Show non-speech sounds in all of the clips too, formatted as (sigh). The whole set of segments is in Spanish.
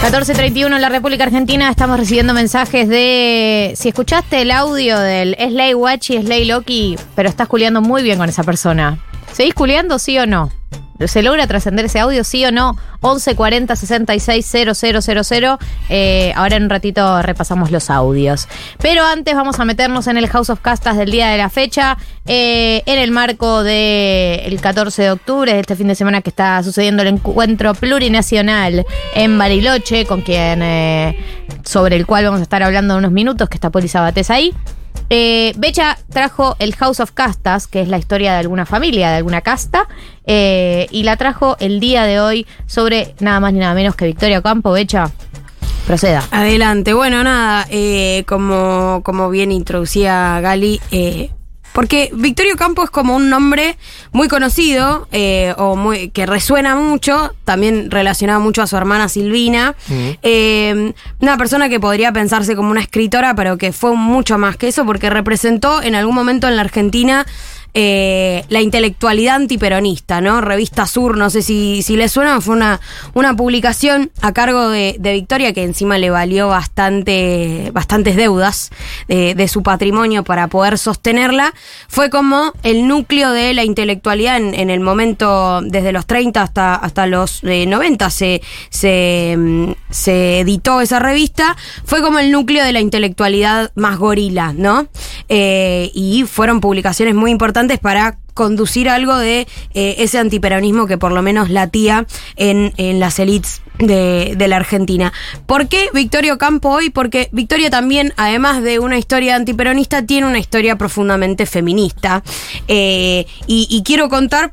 14.31 en la República Argentina estamos recibiendo mensajes de si escuchaste el audio del Slay Watch y Slay Loki, pero estás culiando muy bien con esa persona. ¿Seguís culiando sí o no? ¿Se logra trascender ese audio, sí o no? 1140 66 000. Eh, ahora en un ratito repasamos los audios. Pero antes vamos a meternos en el House of Castas del día de la fecha, eh, en el marco del 14 de octubre, de este fin de semana que está sucediendo el encuentro plurinacional en Bariloche, con quien eh, sobre el cual vamos a estar hablando unos minutos, que está Poli Sabatés ahí. Eh, Becha trajo el House of Castas, que es la historia de alguna familia, de alguna casta, eh, y la trajo el día de hoy sobre nada más ni nada menos que Victoria Campo. Becha, proceda. Adelante. Bueno, nada, eh, como, como bien introducía Gali, eh, porque Victorio Campo es como un nombre muy conocido eh, o muy, que resuena mucho, también relacionado mucho a su hermana Silvina. Eh, una persona que podría pensarse como una escritora, pero que fue mucho más que eso, porque representó en algún momento en la Argentina eh, la intelectualidad antiperonista, ¿no? Revista Sur, no sé si, si le suena, fue una, una publicación a cargo de, Victoria que encima le valió bastante, bastantes deudas de, su patrimonio para poder sostenerla. Fue como el núcleo de la intelectualidad en, el momento, desde los 30 hasta, hasta los eh, 90 se, se, mm, se editó esa revista. Fue como el núcleo de la intelectualidad más gorila, ¿no? Eh, y fueron publicaciones muy importantes para conducir algo de eh, ese antiperonismo que por lo menos latía en, en las élites de, de la Argentina. ¿Por qué Victorio Campo hoy? Porque Victoria también, además de una historia antiperonista, tiene una historia profundamente feminista. Eh, y, y quiero contar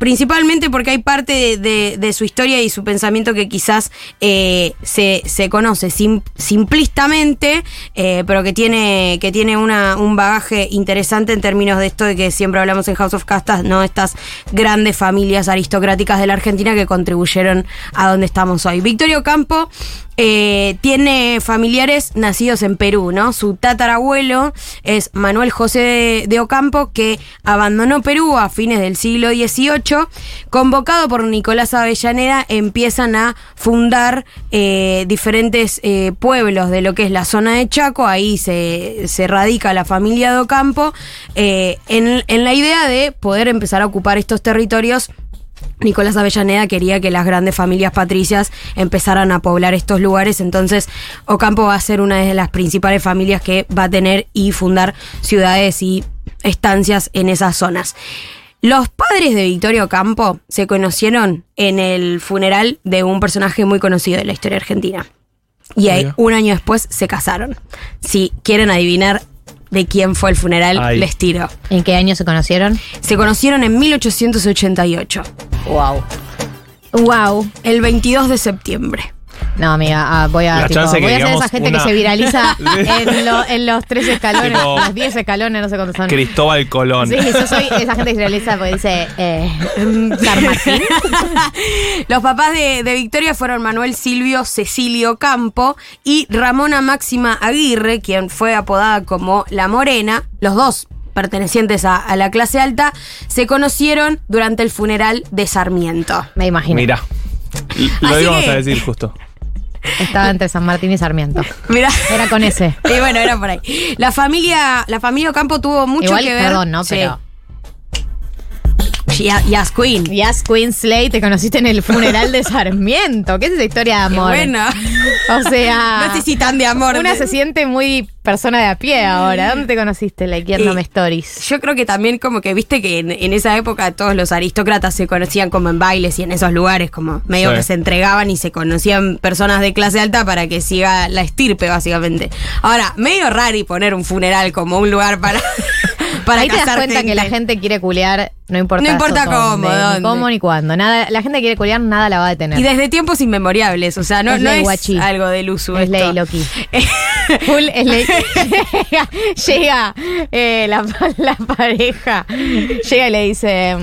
Principalmente porque hay parte de, su historia y su pensamiento que quizás eh, se, se conoce sim- simplistamente, eh, pero que tiene, que tiene una, un bagaje interesante en términos de esto de que siempre hablamos en House of Castas, ¿no? Estas grandes familias aristocráticas de la Argentina que contribuyeron a donde estamos hoy. Victorio Campo eh, tiene familiares nacidos en Perú, ¿no? Su tatarabuelo es Manuel José de, de Ocampo, que abandonó Perú a fines del siglo XVIII. Convocado por Nicolás Avellaneda, empiezan a fundar eh, diferentes eh, pueblos de lo que es la zona de Chaco. Ahí se, se radica la familia de Ocampo, eh, en, en la idea de poder empezar a ocupar estos territorios Nicolás Avellaneda quería que las grandes familias patricias empezaran a poblar estos lugares, entonces Ocampo va a ser una de las principales familias que va a tener y fundar ciudades y estancias en esas zonas. Los padres de Victorio Ocampo se conocieron en el funeral de un personaje muy conocido de la historia argentina. Y ahí, Mira. un año después se casaron. Si quieren adivinar de quién fue el funeral, Ay. les tiro. ¿En qué año se conocieron? Se conocieron en 1888. Wow. Wow. El 22 de septiembre. No, amiga, ah, voy a, La tipo, chance que voy a ser esa gente una- que se viraliza (laughs) en, lo- en los tres escalones, Tipo- los 10 escalones, no sé cuántos son. Cristóbal Colón. Sí, yo soy esa gente que se viraliza porque dice eh, San Martín. (laughs) Los papás de, de Victoria fueron Manuel Silvio Cecilio Campo y Ramona Máxima Aguirre, quien fue apodada como La Morena. Los dos pertenecientes a, a la clase alta, se conocieron durante el funeral de Sarmiento. Me imagino. Mira. Lo Así íbamos que- a decir justo. Estaba entre San Martín y Sarmiento. Mira. Era con ese. (laughs) Y bueno, era por ahí. La familia, la familia Campo tuvo mucho Igual, que ver. perdón, ¿no? Sí. Pero. Ya- Yas Queen. Yes, Queen Slay, te conociste en el funeral de Sarmiento. ¿Qué es esa historia de Qué amor? bueno. O sea. (laughs) No sé si tan de amor. Una se siente muy persona de a pie ahora. ¿Dónde te conociste, Likeándome Eh, Stories? Yo creo que también como que viste que en, en esa época todos los aristócratas se conocían como en bailes y en esos lugares, como medio Sí. que se entregaban y se conocían personas de clase alta para que siga la estirpe, básicamente. Ahora, medio raro y poner un funeral como un lugar para, (laughs) para Ahí te das cuenta que la gente quiere culear, no importa. No importa dónde, cómo, ni dónde. cómo ni cuándo. Nada, la gente que quiere culear, nada la va a detener. Y desde tiempos inmemoriales, o sea, no, Es no ley, es guachi. algo del uso. Es ley, Loki. (laughs) Full es ley. (laughs) llega llega, eh, la, la pareja, llega y le dice,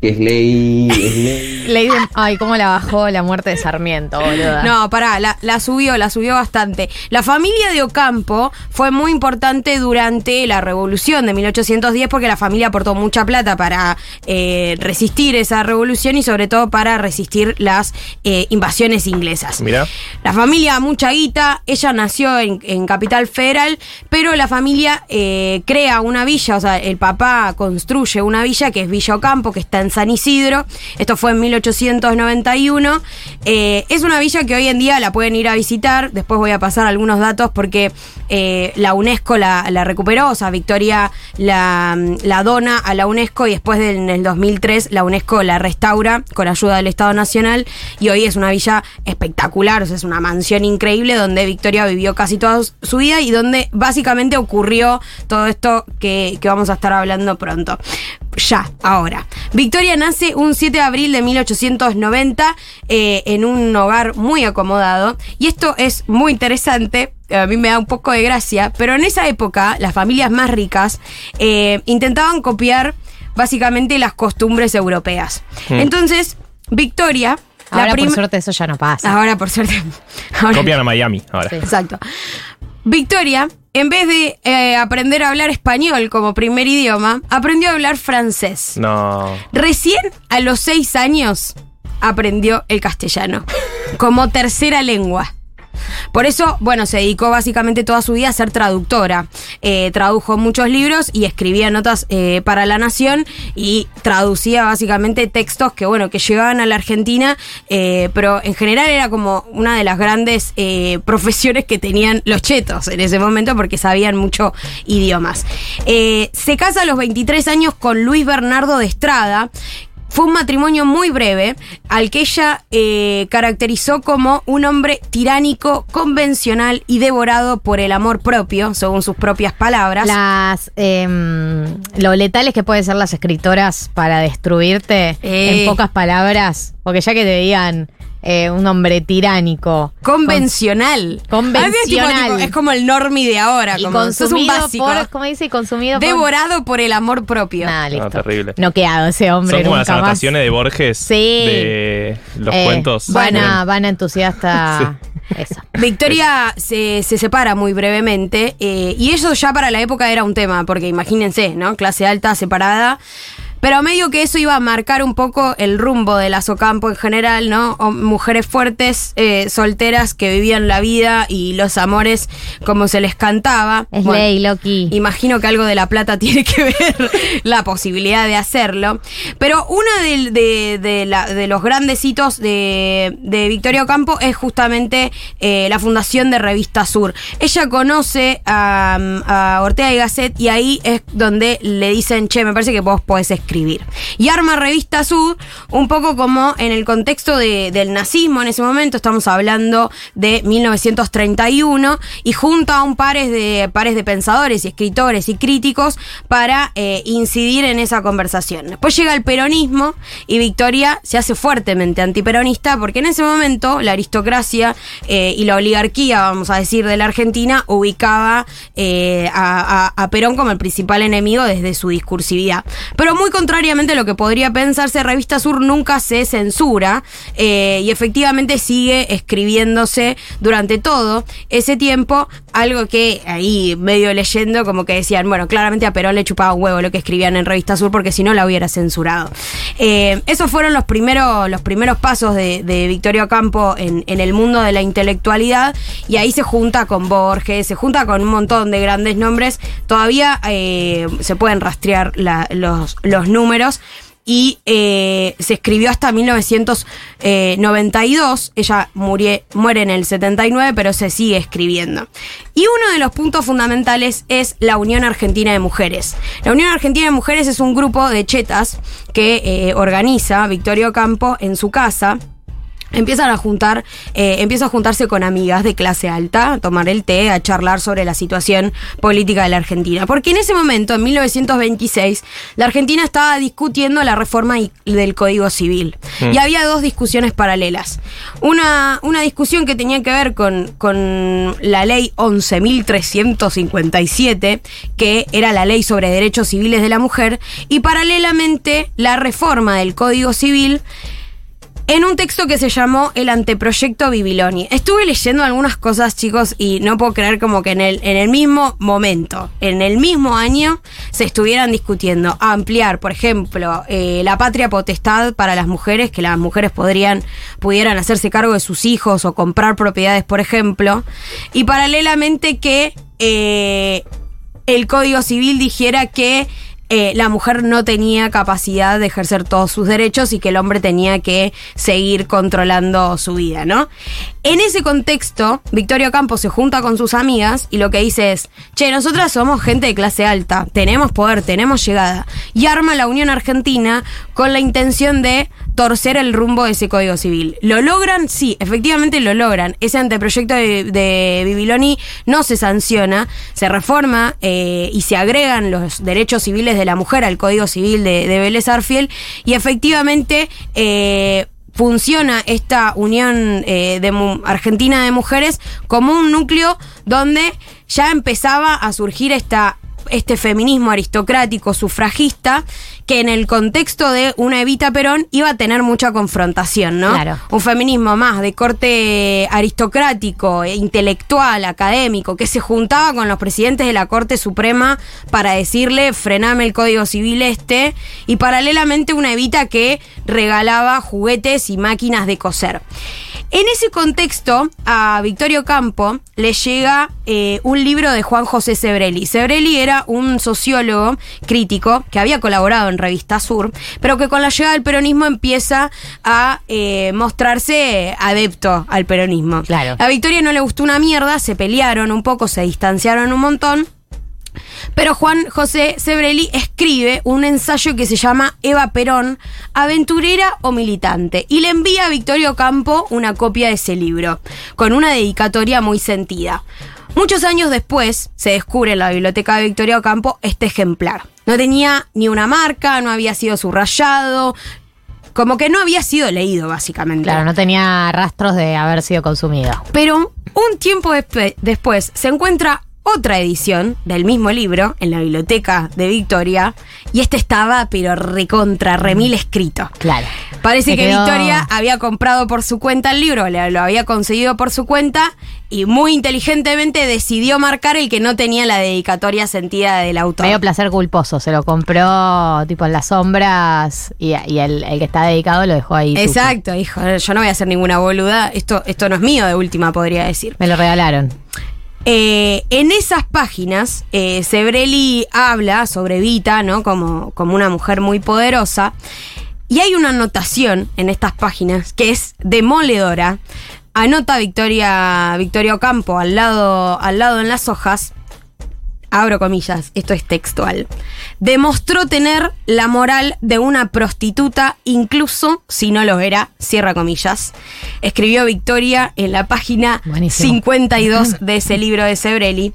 es ley. Es ley. Le dicen, ay, cómo la bajó la muerte de Sarmiento, boluda. No, pará, la, la subió, la subió bastante. La familia de Ocampo fue muy importante durante la revolución de 1810 porque la familia aportó mucha plata para eh, resistir esa revolución y sobre todo para resistir las eh, invasiones inglesas. Mirá. La familia, mucha guita, ella nació en, en Capital Federal, pero la familia eh, crea una villa, o sea, el papá construye una villa que es Villa Ocampo, que está en San Isidro. Esto fue en 1891. Eh, es una villa que hoy en día la pueden ir a visitar. Después voy a pasar algunos datos porque la UNESCO la, la recuperó, o sea, Victoria la, la dona a la UNESCO y después de- en el 2003 la UNESCO la restaura con ayuda del Estado Nacional y hoy es una villa espectacular, o sea, es una mansión increíble donde Victoria vivió casi toda su vida y donde básicamente ocurrió todo esto que, vamos a estar hablando pronto. Ya, ahora. Victoria nace un 7 de abril de 1890 eh, en un hogar muy acomodado y esto es muy interesante a mí me da un poco de gracia, pero en esa época las familias más ricas eh, intentaban copiar básicamente las costumbres europeas. Hmm. Entonces, Victoria, la Ahora, por suerte, eso ya no pasa. ahora por suerte, (laughs) ahora- Copian a Miami ahora. Sí. Exacto. Victoria, en vez de eh, aprender a hablar español como primer idioma, aprendió a hablar francés. No. Recién a los seis años aprendió el castellano como tercera lengua. Por eso, bueno, se dedicó básicamente toda su vida a ser traductora. Eh, tradujo muchos libros y escribía notas eh, para La Nación y traducía básicamente textos que, bueno, que llegaban a la Argentina, eh, pero en general era como una de las grandes profesiones que tenían los chetos en ese momento porque sabían mucho idiomas. Se casa a los 23 años con Luis Bernardo de Estrada, fue un matrimonio muy breve, al que ella eh, caracterizó como un hombre tiránico, convencional y devorado por el amor propio, según sus propias palabras. Las em, lo letales que pueden ser las escritoras para destruirte Eh. en pocas palabras, porque ya que te digan eh, un hombre tiránico, Convencional. Convencional. Tipo, tipo, es como el normi de ahora, y como sos un consumido básico. por, ¿cómo dice? Y consumido por Devorado por el amor propio. Nada, listo. No, terrible. Noqueado ese hombre Son como las más. anotaciones de Borges Sí. de los Eh, cuentos. Van a, van a entusiasta. (laughs) Esa. Victoria se, se separa muy brevemente eh, y eso ya para la época era un tema, porque imagínense, ¿no? Clase alta, separada. Pero medio que eso iba a marcar un poco el rumbo de la Socampo en general, ¿no? O mujeres fuertes, eh, solteras que vivían la vida y los amores como se les cantaba. Es Bueno, ley, Loki. Imagino que algo de la plata (laughs) tiene que ver la posibilidad de hacerlo. Pero uno de, de- de la- de los grandes hitos de, de Victoria Ocampo es justamente eh, la fundación de Revista Sur. Ella conoce a, a Ortega y Gasset y ahí es donde le dicen, che, me parece que vos podés escribir. Y arma Revista Sur un poco como en el contexto de- del nazismo en ese momento, estamos hablando de 1931, y junta a un pares de, pares de pensadores y escritores y críticos para eh, incidir en esa conversación. Después llega el peronismo y Victoria se hace fuertemente antiperonista porque en ese momento la aristocracia eh, y la oligarquía, vamos a decir, de la Argentina ubicaba eh, a Perón como el principal enemigo desde su discursividad. Pero muy contrariamente a lo que podría pensarse, Revista Sur nunca se censura eh, y efectivamente sigue escribiéndose durante todo ese tiempo, algo que ahí medio leyendo como que decían, bueno, claramente a Perón le chupaba huevo lo que escribían en Revista Sur porque si no la hubiera censurado. Eh, esos fueron los primeros, los primeros pasos de, Victoria Campo en, el mundo de la intelectualidad y ahí se junta con Borges, se junta con un montón de grandes nombres. Todavía eh, se pueden rastrear los, los números. Y eh, se escribió hasta 1992. Ella murie- muere en el 79, pero se sigue escribiendo. Y uno de los puntos fundamentales es la Unión Argentina de Mujeres. La Unión Argentina de Mujeres es un grupo de chetas que eh, organiza Victorio Campo en su casa Empiezan a juntar, eh, empieza a juntarse con amigas de clase alta, a tomar el té, a charlar sobre la situación política de la Argentina. Porque en ese momento, en 1926, la Argentina estaba discutiendo la reforma del Código Civil. Y había dos discusiones paralelas. Una, una discusión que tenía que ver con, con la ley 11.357, que era la ley sobre derechos civiles de la mujer, y paralelamente la reforma del Código Civil en un texto que se llamó El anteproyecto Bibiloni. Estuve leyendo algunas cosas, chicos, y no puedo creer como que en el, en el mismo momento, en el mismo año, se estuvieran discutiendo ampliar, por ejemplo, eh, la patria potestad para las mujeres, que las mujeres podrían, pudieran hacerse cargo de sus hijos o comprar propiedades, por ejemplo, y paralelamente que eh, el Código Civil dijera que eh, la mujer no tenía capacidad de ejercer todos sus derechos y que el hombre tenía que seguir controlando su vida, ¿no? En ese contexto, Victorio Campos se junta con sus amigas y lo que dice es, che, nosotras somos gente de clase alta, tenemos poder, tenemos llegada, y arma la Unión Argentina con la intención de torcer el rumbo de ese Código Civil. ¿Lo logran? Sí, efectivamente lo logran. Ese anteproyecto de, de Bibiloni no se sanciona, se reforma eh, y se agregan los derechos civiles de la mujer al Código Civil de, de Vélez Arfiel y efectivamente... eh, funciona esta Unión eh, de Argentina de Mujeres como un núcleo donde ya empezaba a surgir esta este feminismo aristocrático sufragista que en el contexto de una Evita Perón iba a tener mucha confrontación, ¿no? Claro. Un feminismo más de corte aristocrático, intelectual, académico, que se juntaba con los presidentes de la Corte Suprema para decirle frename el Código Civil este y paralelamente una Evita que regalaba juguetes y máquinas de coser. En ese contexto, a Victorio Campo le llega eh, un libro de Juan José Sebrelli. Sebrelli era un sociólogo crítico que había colaborado en Revista Sur, pero que con la llegada del peronismo empieza a eh, mostrarse adepto al peronismo. Claro. A Victoria no le gustó una mierda, se pelearon un poco, se distanciaron un montón. Pero Juan José Sebrelli escribe un ensayo que se llama Eva Perón, aventurera o militante, y le envía a Victorio Campo una copia de ese libro, con una dedicatoria muy sentida. Muchos años después se descubre en la biblioteca de Victorio Campo este ejemplar. No tenía ni una marca, no había sido subrayado, como que no había sido leído básicamente. Claro, no tenía rastros de haber sido consumido. Pero un tiempo después se encuentra otra edición del mismo libro en la biblioteca de Victoria y este estaba pero recontra remil escrito. Claro. Parece que quedó- Victoria había comprado por su cuenta el libro, lo había conseguido por su cuenta y muy inteligentemente decidió marcar el que no tenía la dedicatoria sentida del autor. Medio placer culposo. Se lo compró tipo en las sombras y, y el, el que está dedicado lo dejó ahí. Exacto, hijo, yo no voy a hacer ninguna boluda, esto, esto no es mío de última podría decir. Me lo regalaron. Eh, en esas páginas, eh, Sebrelli habla sobre Vita, ¿no? Como, como una mujer muy poderosa. Y hay una anotación en estas páginas que es demoledora. Anota Victoria, Victoria Ocampo al lado, al lado en las hojas. Abro comillas, esto es textual. Demostró tener la moral de una prostituta, incluso si no lo era, cierra comillas. Escribió Victoria en la página Buenísimo. 52 (laughs) de ese libro de Sebrelli.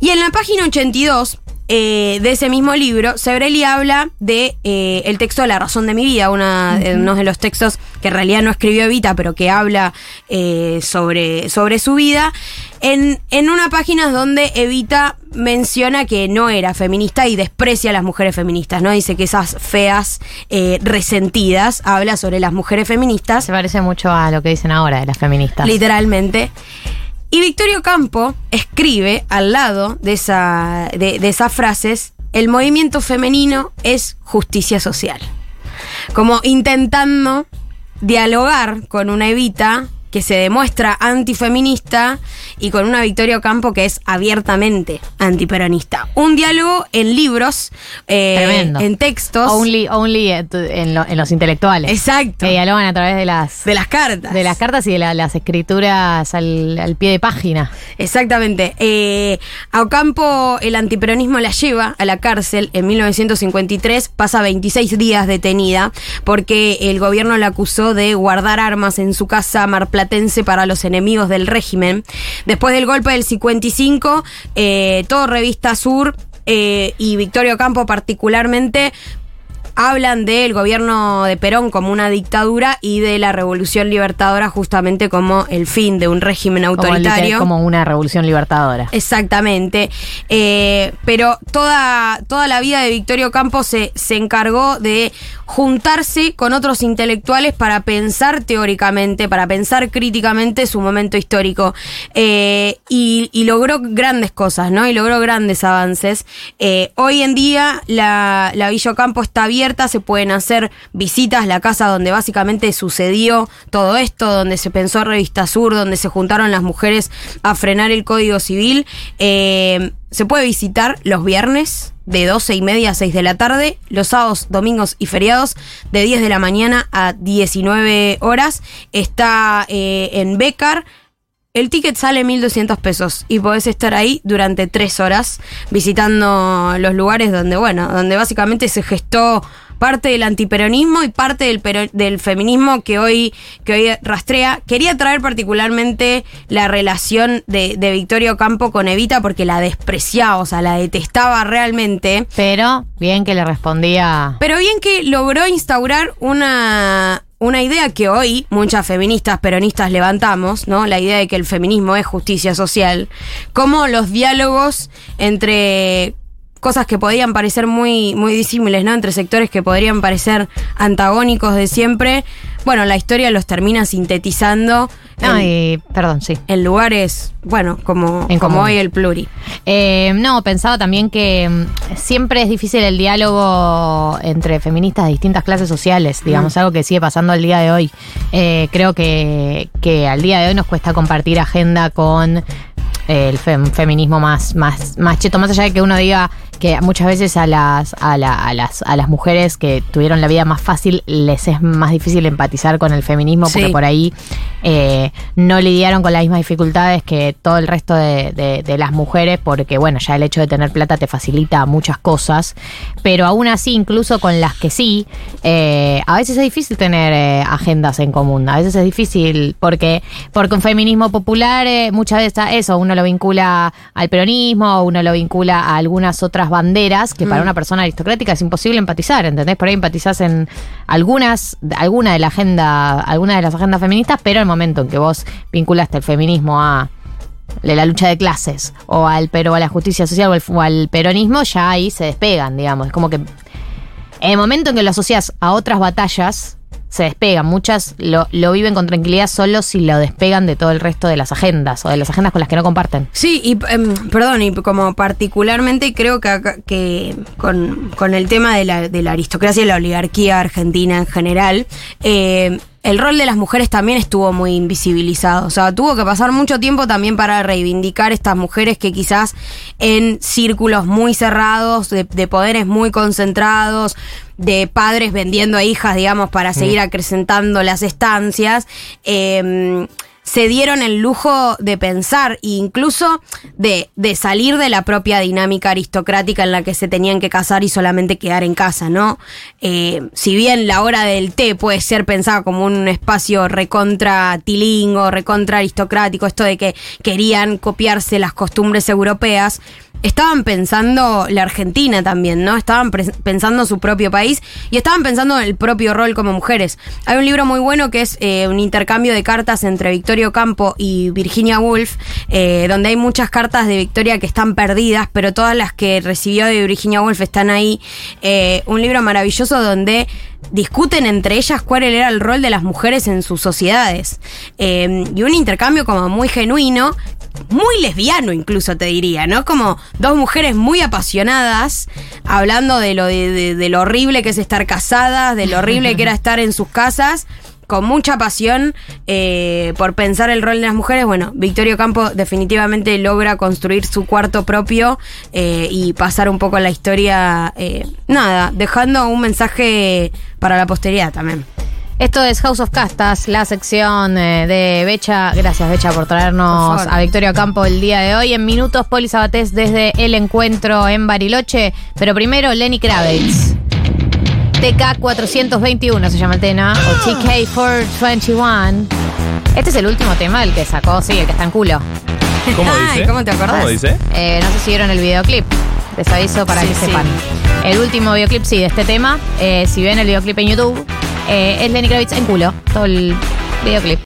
Y en la página 82 eh, de ese mismo libro, Sebrelli habla de eh, el texto La razón de mi vida, una, eh, uno de los textos que en realidad no escribió Evita, pero que habla eh, sobre, sobre su vida, en, en una página donde Evita menciona que no era feminista y desprecia a las mujeres feministas, ¿no? Dice que esas feas eh, resentidas, habla sobre las mujeres feministas. Se parece mucho a lo que dicen ahora de las feministas. Literalmente. Y Victorio Campo escribe al lado de, esa, de, de esas frases, el movimiento femenino es justicia social. Como intentando dialogar con una Evita que se demuestra antifeminista y con una Victoria Ocampo que es abiertamente antiperonista. Un diálogo en libros, eh, en textos. Only, only en, lo- los intelectuales. Exacto. Que dialogan a través de las, de las cartas. de las cartas y de la- las escrituras al, al pie de página. Exactamente. Eh, a Ocampo el antiperonismo la lleva a la cárcel en 1953, pasa 26 días detenida porque el gobierno la acusó de guardar armas en su casa marplatense para los enemigos del régimen. Después del golpe del 55, eh, todo Revista Sur eh, y Victorio Ocampo particularmente hablan del gobierno de Perón como una dictadura y de la revolución libertadora justamente como el fin de un régimen autoritario. como una revolución libertadora. Exactamente. Eh, pero toda, toda la vida de Victorio Campos se, se encargó de juntarse con otros intelectuales para pensar teóricamente, para pensar críticamente su momento histórico. Eh, y, logró grandes cosas, ¿no? Y logró grandes avances. Eh, hoy en día la, la Villa Ocampo está abierta, se pueden hacer visitas, la casa donde básicamente sucedió todo esto, donde se pensó Revista Sur, donde se juntaron las mujeres a frenar el Código Civil. Eh, se puede visitar los viernes de 12 y media a 6 de la tarde, los sábados, domingos y feriados de 10 de la mañana a 19 horas. Está eh, en Becar. El ticket sale 1.200 pesos y podés estar ahí durante tres horas visitando los lugares donde, bueno, donde básicamente se gestó parte del antiperonismo y parte del, pero- del feminismo que hoy, que hoy rastrea. Quería traer particularmente la relación de, de Victoria Ocampo con Evita porque la despreciaba, o sea, la detestaba realmente. Pero bien que le respondía. Pero bien que logró instaurar una, una idea que hoy muchas feministas peronistas levantamos, ¿no? La idea de que el feminismo es justicia social. Como los diálogos entre cosas que podrían parecer muy, muy disímiles, ¿no? Entre sectores que podrían parecer antagónicos de siempre. Bueno, la historia los termina sintetizando No, en, y- perdón, sí. en lugares, bueno, como, En como hoy el pluri. Eh, no, pensaba también que mm, siempre es difícil el diálogo entre feministas de distintas clases sociales, digamos, algo que sigue pasando al día de hoy. Eh, creo que, que al día de hoy nos cuesta compartir agenda con eh, el fem- feminismo más, más, más cheto, más allá de que uno diga que muchas veces a las, a, la- a las, a las mujeres que tuvieron la vida más fácil les es más difícil empatizar con el feminismo porque por ahí eh, no lidiaron con las mismas dificultades que todo el resto de, de- de las mujeres, porque bueno, ya el hecho de tener plata te facilita muchas cosas, pero aún así, incluso con las que sí, eh, a veces es difícil tener eh, agendas en común, a veces es difícil porque, porque un feminismo popular muchas veces eso, uno lo vincula al peronismo, uno lo vincula a algunas otras banderas que para una persona aristocrática es imposible empatizar, ¿entendés? Por ahí empatizás en algunas, alguna de la agenda, alguna de las agendas feministas, pero el momento en que vos vinculaste el feminismo a la lucha de clases o al pero a la justicia social o al, o al peronismo, ya ahí se despegan, digamos. Es como que en el momento en que lo asocias a otras batallas, se despegan. Muchas lo, lo viven con tranquilidad solo si lo despegan de todo el resto de las agendas o de las agendas con las que no comparten. Sí, y em, perdón, y como particularmente creo que, que con, con el tema de la, de la aristocracia y la oligarquía argentina en general, eh, el rol de las mujeres también estuvo muy invisibilizado. O sea, tuvo que pasar mucho tiempo también para reivindicar estas mujeres que quizás en círculos muy cerrados, de, de poderes muy concentrados, de padres vendiendo a hijas, digamos, para seguir acrecentando las estancias, eh, se dieron el lujo de pensar e incluso de, de salir de la propia dinámica aristocrática en la que se tenían que casar y solamente quedar en casa, ¿no? Eh, si bien la hora del té puede ser pensada como un espacio recontra tilingo, recontra aristocrático, esto de que querían copiarse las costumbres europeas, estaban pensando la Argentina también, ¿no? Estaban pensando su propio país y estaban pensando el propio rol como mujeres. Hay un libro muy bueno que es eh, un intercambio de cartas entre Victorio Campo y Virginia Woolf, eh, donde hay muchas cartas de Victoria que están perdidas, pero todas las que recibió de Virginia Woolf están ahí. Eh, un libro maravilloso donde discuten entre ellas cuál era el rol de las mujeres en sus sociedades. Y un intercambio como muy genuino, muy lesbiano incluso te diría, ¿no? Como dos mujeres muy apasionadas, hablando de lo, de, lo horrible que es estar casadas, de lo horrible que era estar en sus casas, con mucha pasión eh, por pensar el rol de las mujeres. Bueno, Victorio Campo definitivamente logra construir su cuarto propio eh, y pasar un poco la historia, eh, nada, dejando un mensaje para la posteridad también. Esto es House of Castas, la sección eh, de Becha. Gracias, Becha, por traernos Por a Victoria Campo el día de hoy. En minutos, Poli Sabatés desde el encuentro en Bariloche. Pero primero, Lenny Kravitz. TK421 se llama el tema, o TK421. Este es el último tema, el que sacó, sí, el que está en culo. ¿Cómo (laughs) Ay, dice? ¿cómo te acordás? ¿Cómo dice? Eh, no sé si vieron el videoclip. Les aviso para Sí, que sí. sepan. El último videoclip, sí, de este tema. eh, si ven el videoclip en YouTube, eh, es Lenny Kravitz en culo. Todo el videoclip.